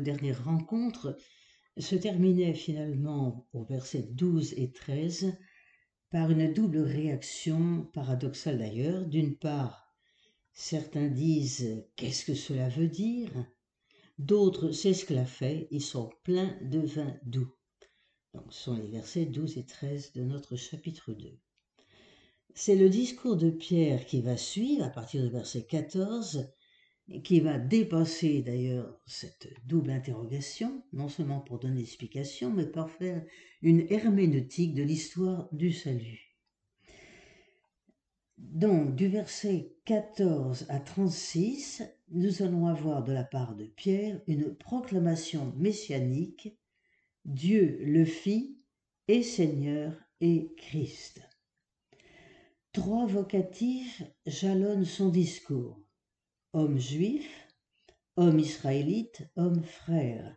dernière rencontre se terminait finalement au verset 12 et 13 par une double réaction paradoxale d'ailleurs. D'une part, certains disent Qu'est-ce que cela veut dire? D'autres, c'est ce que fait, ils sont pleins de vin doux. Donc, ce sont les versets 12 et 13 de notre chapitre 2. C'est le discours de Pierre qui va suivre à partir du verset 14 qui va dépasser d'ailleurs cette double interrogation, non seulement pour donner explication, mais pour faire une herméneutique de l'histoire du salut. Donc, du verset 14 à 36, nous allons avoir de la part de Pierre une proclamation messianique Dieu le fit et Seigneur et Christ. Trois vocatifs jalonnent son discours homme juif, homme israélite, homme frère.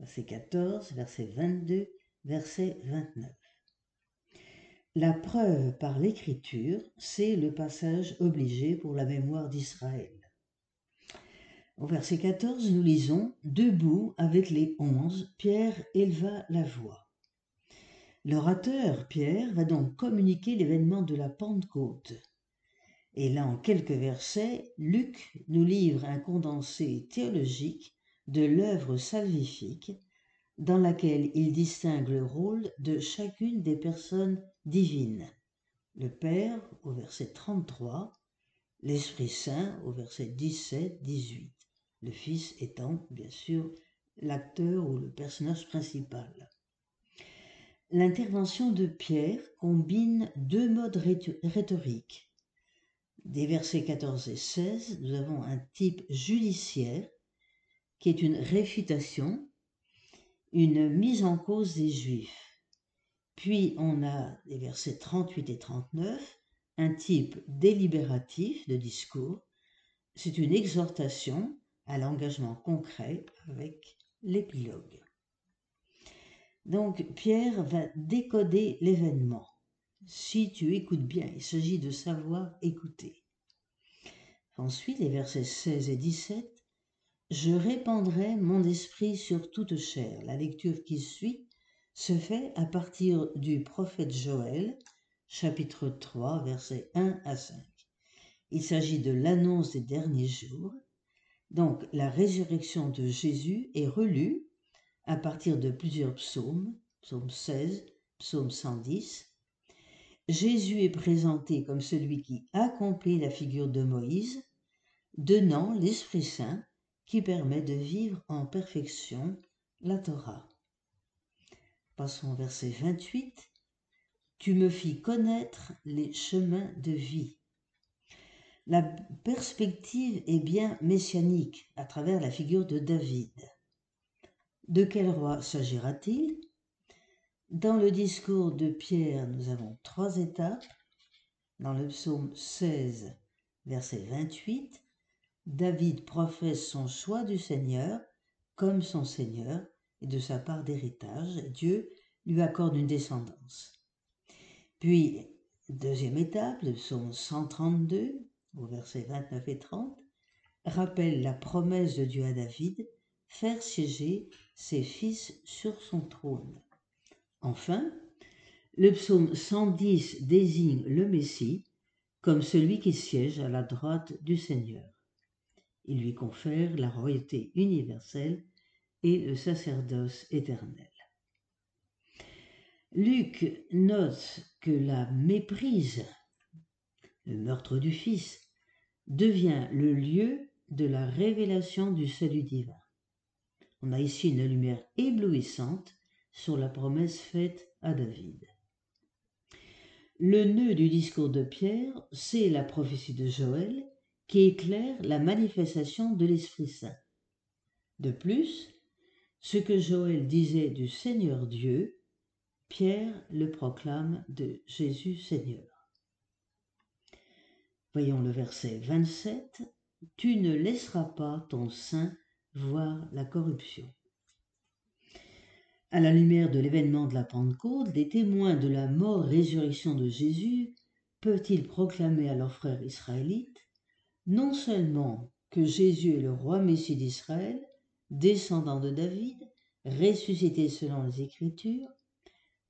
Verset 14, verset 22, verset 29. La preuve par l'écriture, c'est le passage obligé pour la mémoire d'Israël. Au verset 14, nous lisons Debout avec les onze, Pierre éleva la voix. L'orateur, Pierre, va donc communiquer l'événement de la Pentecôte. Et là, en quelques versets, Luc nous livre un condensé théologique de l'œuvre salvifique dans laquelle il distingue le rôle de chacune des personnes divines. Le Père au verset 33, l'Esprit Saint au verset 17-18, le Fils étant bien sûr l'acteur ou le personnage principal. L'intervention de Pierre combine deux modes rhétoriques des versets 14 et 16, nous avons un type judiciaire qui est une réfutation, une mise en cause des Juifs. Puis on a les versets 38 et 39, un type délibératif de discours. C'est une exhortation à l'engagement concret avec l'épilogue. Donc Pierre va décoder l'événement si tu écoutes bien. Il s'agit de savoir écouter. Ensuite, les versets 16 et 17. Je répandrai mon esprit sur toute chair. La lecture qui suit se fait à partir du prophète Joël, chapitre 3, versets 1 à 5. Il s'agit de l'annonce des derniers jours. Donc, la résurrection de Jésus est relue à partir de plusieurs psaumes, psaume 16, psaume 110, Jésus est présenté comme celui qui accomplit la figure de Moïse, donnant l'Esprit Saint qui permet de vivre en perfection la Torah. Passons au verset 28. Tu me fis connaître les chemins de vie. La perspective est bien messianique à travers la figure de David. De quel roi s'agira-t-il? Dans le discours de Pierre, nous avons trois étapes. Dans le psaume 16, verset 28, David professe son choix du Seigneur comme son Seigneur et de sa part d'héritage. Dieu lui accorde une descendance. Puis, deuxième étape, le psaume 132, au verset 29 et 30, rappelle la promesse de Dieu à David, faire siéger ses fils sur son trône. Enfin, le psaume 110 désigne le Messie comme celui qui siège à la droite du Seigneur. Il lui confère la royauté universelle et le sacerdoce éternel. Luc note que la méprise, le meurtre du Fils, devient le lieu de la révélation du salut divin. On a ici une lumière éblouissante sur la promesse faite à David. Le nœud du discours de Pierre, c'est la prophétie de Joël qui éclaire la manifestation de l'Esprit Saint. De plus, ce que Joël disait du Seigneur Dieu, Pierre le proclame de Jésus Seigneur. Voyons le verset 27. Tu ne laisseras pas ton sein voir la corruption. À la lumière de l'événement de la Pentecôte, les témoins de la mort-résurrection de Jésus peuvent-ils proclamer à leurs frères israélites non seulement que Jésus est le roi Messie d'Israël, descendant de David, ressuscité selon les Écritures,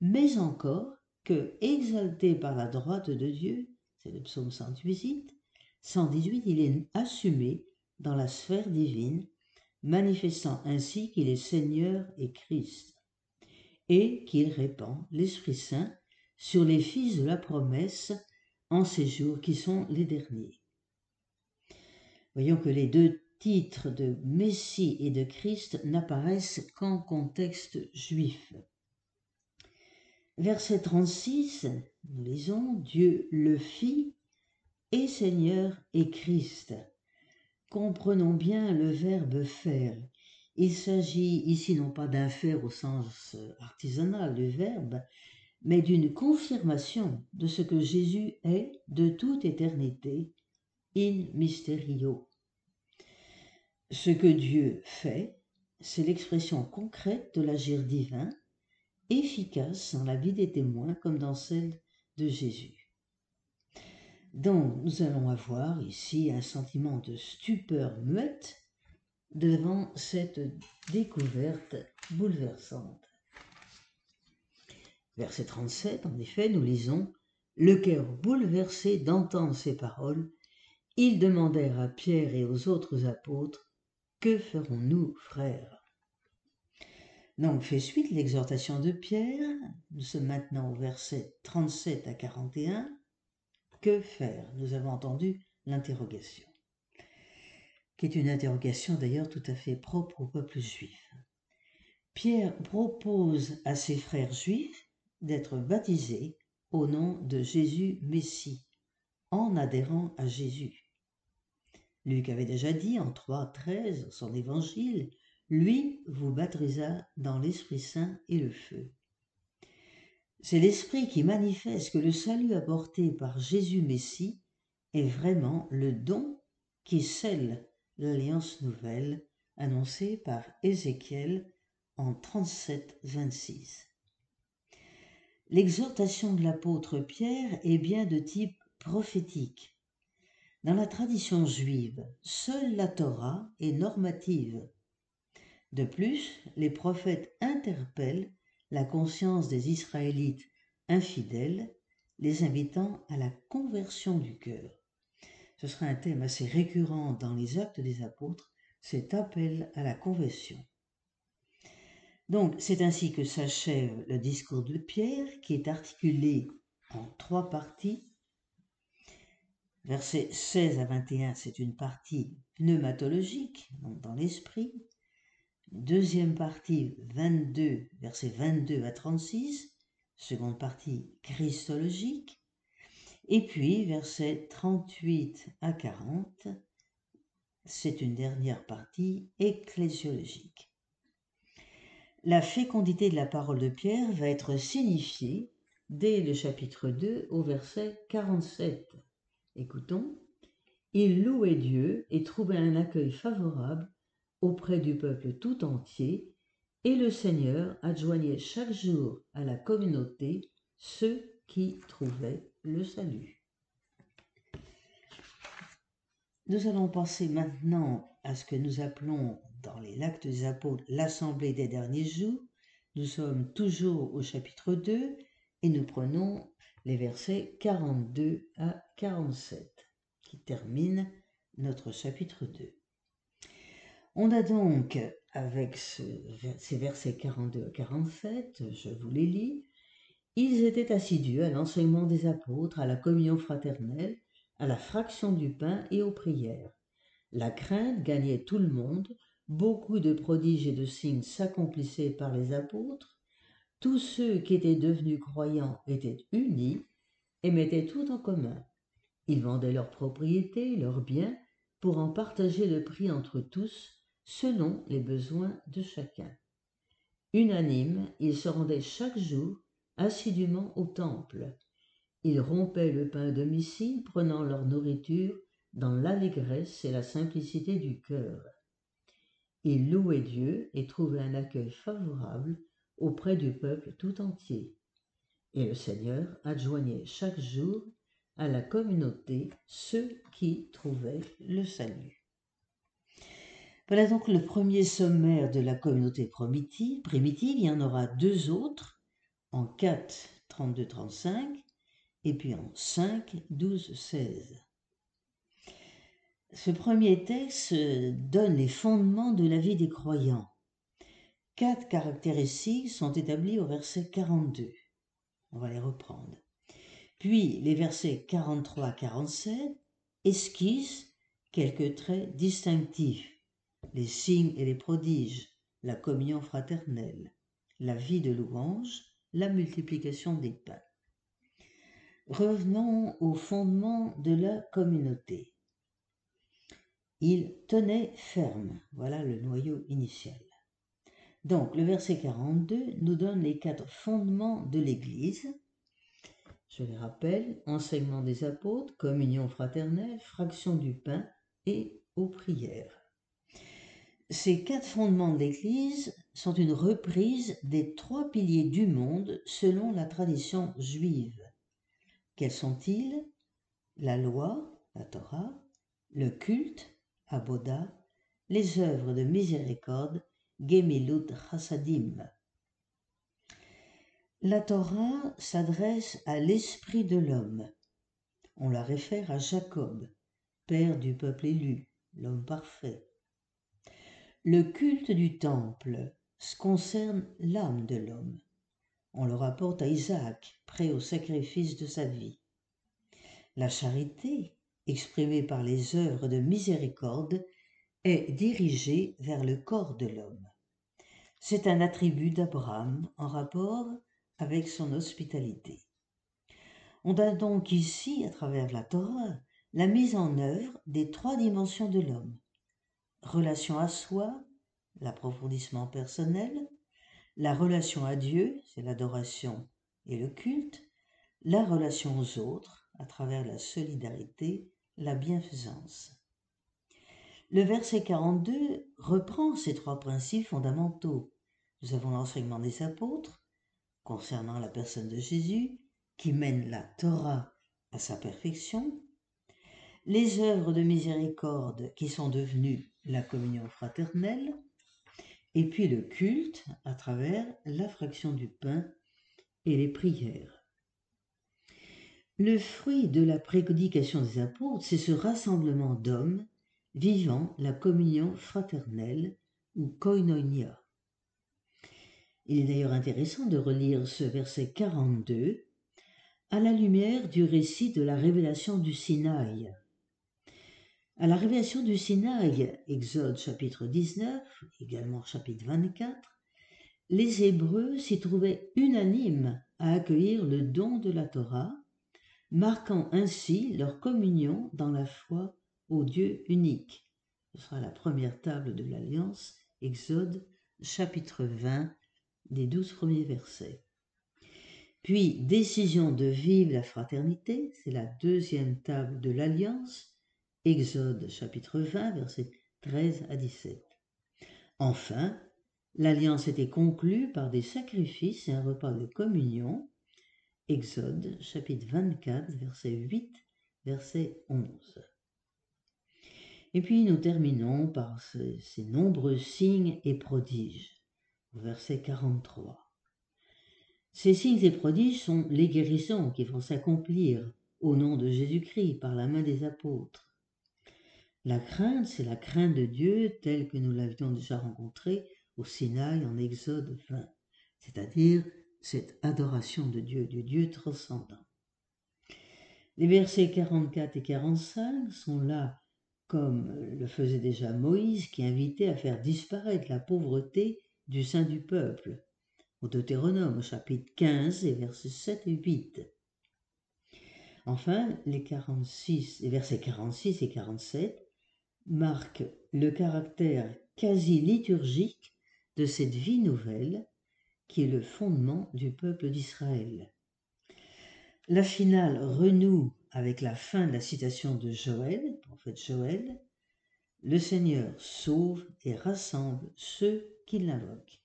mais encore que, exalté par la droite de Dieu, c'est le psaume 118, 118, il est assumé dans la sphère divine, manifestant ainsi qu'il est Seigneur et Christ, et qu'il répand l'Esprit Saint sur les fils de la promesse en ces jours qui sont les derniers. Voyons que les deux titres de Messie et de Christ n'apparaissent qu'en contexte juif. Verset 36, nous lisons Dieu le fit et Seigneur et Christ. Comprenons bien le verbe faire. Il s'agit ici non pas d'un faire au sens artisanal du verbe, mais d'une confirmation de ce que Jésus est de toute éternité, in mysterio. Ce que Dieu fait, c'est l'expression concrète de l'agir divin, efficace dans la vie des témoins comme dans celle de Jésus. Donc nous allons avoir ici un sentiment de stupeur muette devant cette découverte bouleversante. Verset 37, en effet, nous lisons Le cœur bouleversé d'entendre ces paroles, ils demandèrent à Pierre et aux autres apôtres Que ferons-nous, frères? Donc fait suite l'exhortation de Pierre. Nous sommes maintenant au verset 37 à 41. Que faire? Nous avons entendu l'interrogation, qui est une interrogation d'ailleurs tout à fait propre au peuple juif. Pierre propose à ses frères juifs d'être baptisés au nom de Jésus Messie, en adhérant à Jésus. Luc avait déjà dit en 3.13 son évangile, lui vous baptisa dans l'Esprit Saint et le feu. C'est l'Esprit qui manifeste que le salut apporté par Jésus Messie est vraiment le don qui scelle l'alliance nouvelle annoncée par Ézéchiel en 37-26. L'exhortation de l'apôtre Pierre est bien de type prophétique. Dans la tradition juive, seule la Torah est normative. De plus, les prophètes interpellent la conscience des Israélites infidèles, les invitant à la conversion du cœur. Ce sera un thème assez récurrent dans les actes des apôtres, cet appel à la conversion. Donc c'est ainsi que s'achève le discours de Pierre qui est articulé en trois parties. Versets 16 à 21, c'est une partie pneumatologique, donc dans l'esprit. Deuxième partie, 22, versets 22 à 36. Seconde partie, christologique. Et puis, versets 38 à 40, c'est une dernière partie ecclésiologique. La fécondité de la parole de Pierre va être signifiée dès le chapitre 2 au verset 47. Écoutons. Il louait Dieu et trouvait un accueil favorable auprès du peuple tout entier, et le Seigneur adjoignait chaque jour à la communauté ceux qui trouvaient le salut. Nous allons passer maintenant à ce que nous appelons dans les actes des apôtres l'assemblée des derniers jours. Nous sommes toujours au chapitre 2 et nous prenons les versets 42 à 47 qui terminent notre chapitre 2. On a donc, avec ces versets 42 à 47, je vous les lis, ils étaient assidus à l'enseignement des apôtres, à la communion fraternelle, à la fraction du pain et aux prières. La crainte gagnait tout le monde, beaucoup de prodiges et de signes s'accomplissaient par les apôtres, tous ceux qui étaient devenus croyants étaient unis et mettaient tout en commun. Ils vendaient leurs propriétés, leurs biens, pour en partager le prix entre tous, selon les besoins de chacun. Unanimes, ils se rendaient chaque jour assidûment au temple. Ils rompaient le pain domicile, prenant leur nourriture dans l'allégresse et la simplicité du cœur. Ils louaient Dieu et trouvaient un accueil favorable auprès du peuple tout entier. Et le Seigneur adjoignait chaque jour à la communauté ceux qui trouvaient le salut. Voilà donc le premier sommaire de la communauté primitive. primitive. Il y en aura deux autres, en 4, 32, 35, et puis en 5, 12, 16. Ce premier texte donne les fondements de la vie des croyants. Quatre caractéristiques sont établies au verset 42. On va les reprendre. Puis les versets 43 à 47 esquissent quelques traits distinctifs, les signes et les prodiges, la communion fraternelle, la vie de louange, la multiplication des pains. Revenons au fondement de la communauté. Il tenait ferme, voilà le noyau initial. Donc le verset 42 nous donne les quatre fondements de l'Église. Je les rappelle, enseignement des apôtres, communion fraternelle, fraction du pain et aux prières. Ces quatre fondements de l'Église sont une reprise des trois piliers du monde selon la tradition juive. Quels sont-ils? La loi, la Torah, le culte, Aboda, les œuvres de miséricorde, Gemilut Chassadim. La Torah s'adresse à l'esprit de l'homme. On la réfère à Jacob, père du peuple élu, l'homme parfait. Le culte du temple concerne l'âme de l'homme. On le rapporte à Isaac, prêt au sacrifice de sa vie. La charité, exprimée par les œuvres de miséricorde, est dirigée vers le corps de l'homme. C'est un attribut d'Abraham en rapport avec son hospitalité. On a donc ici, à travers la Torah, la mise en œuvre des trois dimensions de l'homme. Relation à soi, l'approfondissement personnel, la relation à Dieu, c'est l'adoration et le culte, la relation aux autres, à travers la solidarité, la bienfaisance. Le verset 42 reprend ces trois principes fondamentaux. Nous avons l'enseignement des apôtres concernant la personne de Jésus qui mène la Torah à sa perfection, les œuvres de miséricorde qui sont devenues la communion fraternelle, et puis le culte à travers la fraction du pain et les prières. Le fruit de la prédication des apôtres, c'est ce rassemblement d'hommes vivant la communion fraternelle ou koinonia. Il est d'ailleurs intéressant de relire ce verset 42 à la lumière du récit de la révélation du Sinaï. À la révélation du Sinaï, Exode chapitre 19, également chapitre 24, les Hébreux s'y trouvaient unanimes à accueillir le don de la Torah, marquant ainsi leur communion dans la foi au Dieu unique. Ce sera la première table de l'Alliance, Exode chapitre 20, des douze premiers versets. Puis, décision de vivre la fraternité, c'est la deuxième table de l'Alliance, Exode chapitre 20, versets 13 à 17. Enfin, l'Alliance était conclue par des sacrifices et un repas de communion, Exode chapitre 24, verset 8, verset 11. Et puis nous terminons par ces, nombreux signes et prodiges, verset 43. Ces signes et prodiges sont les guérisons qui vont s'accomplir au nom de Jésus-Christ par la main des apôtres. La crainte, c'est la crainte de Dieu telle que nous l'avions déjà rencontrée au Sinaï en Exode 20, c'est-à-dire cette adoration de Dieu, du Dieu transcendant. Les versets 44 et 45 sont là comme le faisait déjà Moïse qui invitait à faire disparaître la pauvreté du sein du peuple, au Deutéronome chapitre 15 et versets 7 et 8. Enfin, les, 46, les versets 46 et 47 marquent le caractère quasi liturgique de cette vie nouvelle qui est le fondement du peuple d'Israël. La finale renoue avec la fin de la citation de Joël, prophète Joël, le Seigneur sauve et rassemble ceux qui l'invoquent.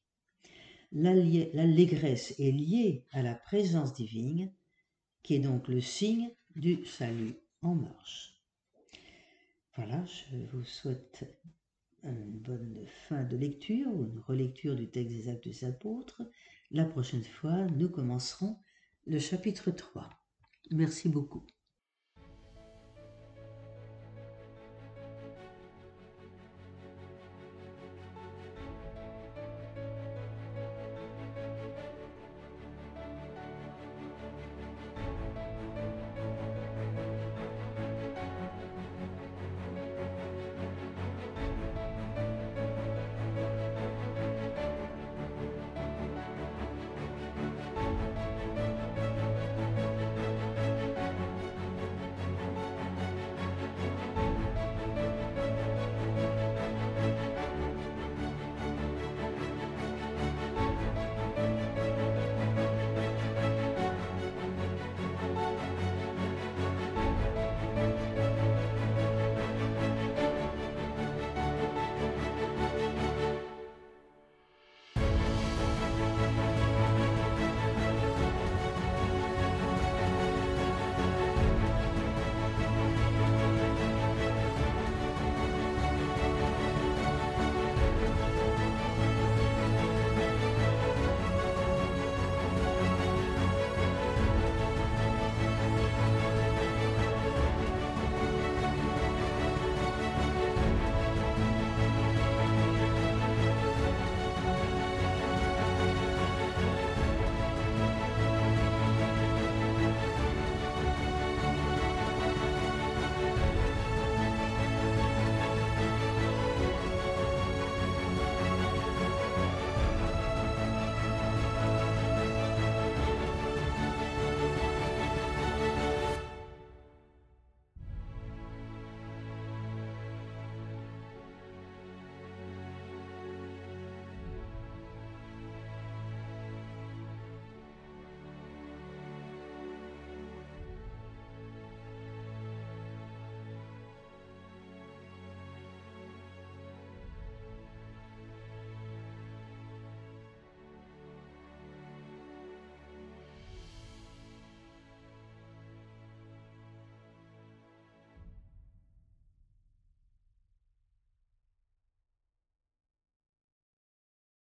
L'allégresse est liée à la présence divine, qui est donc le signe du salut en marche. Voilà, je vous souhaite une bonne fin de lecture ou une relecture du texte des actes des apôtres. La prochaine fois, nous commencerons le chapitre 3. Merci beaucoup.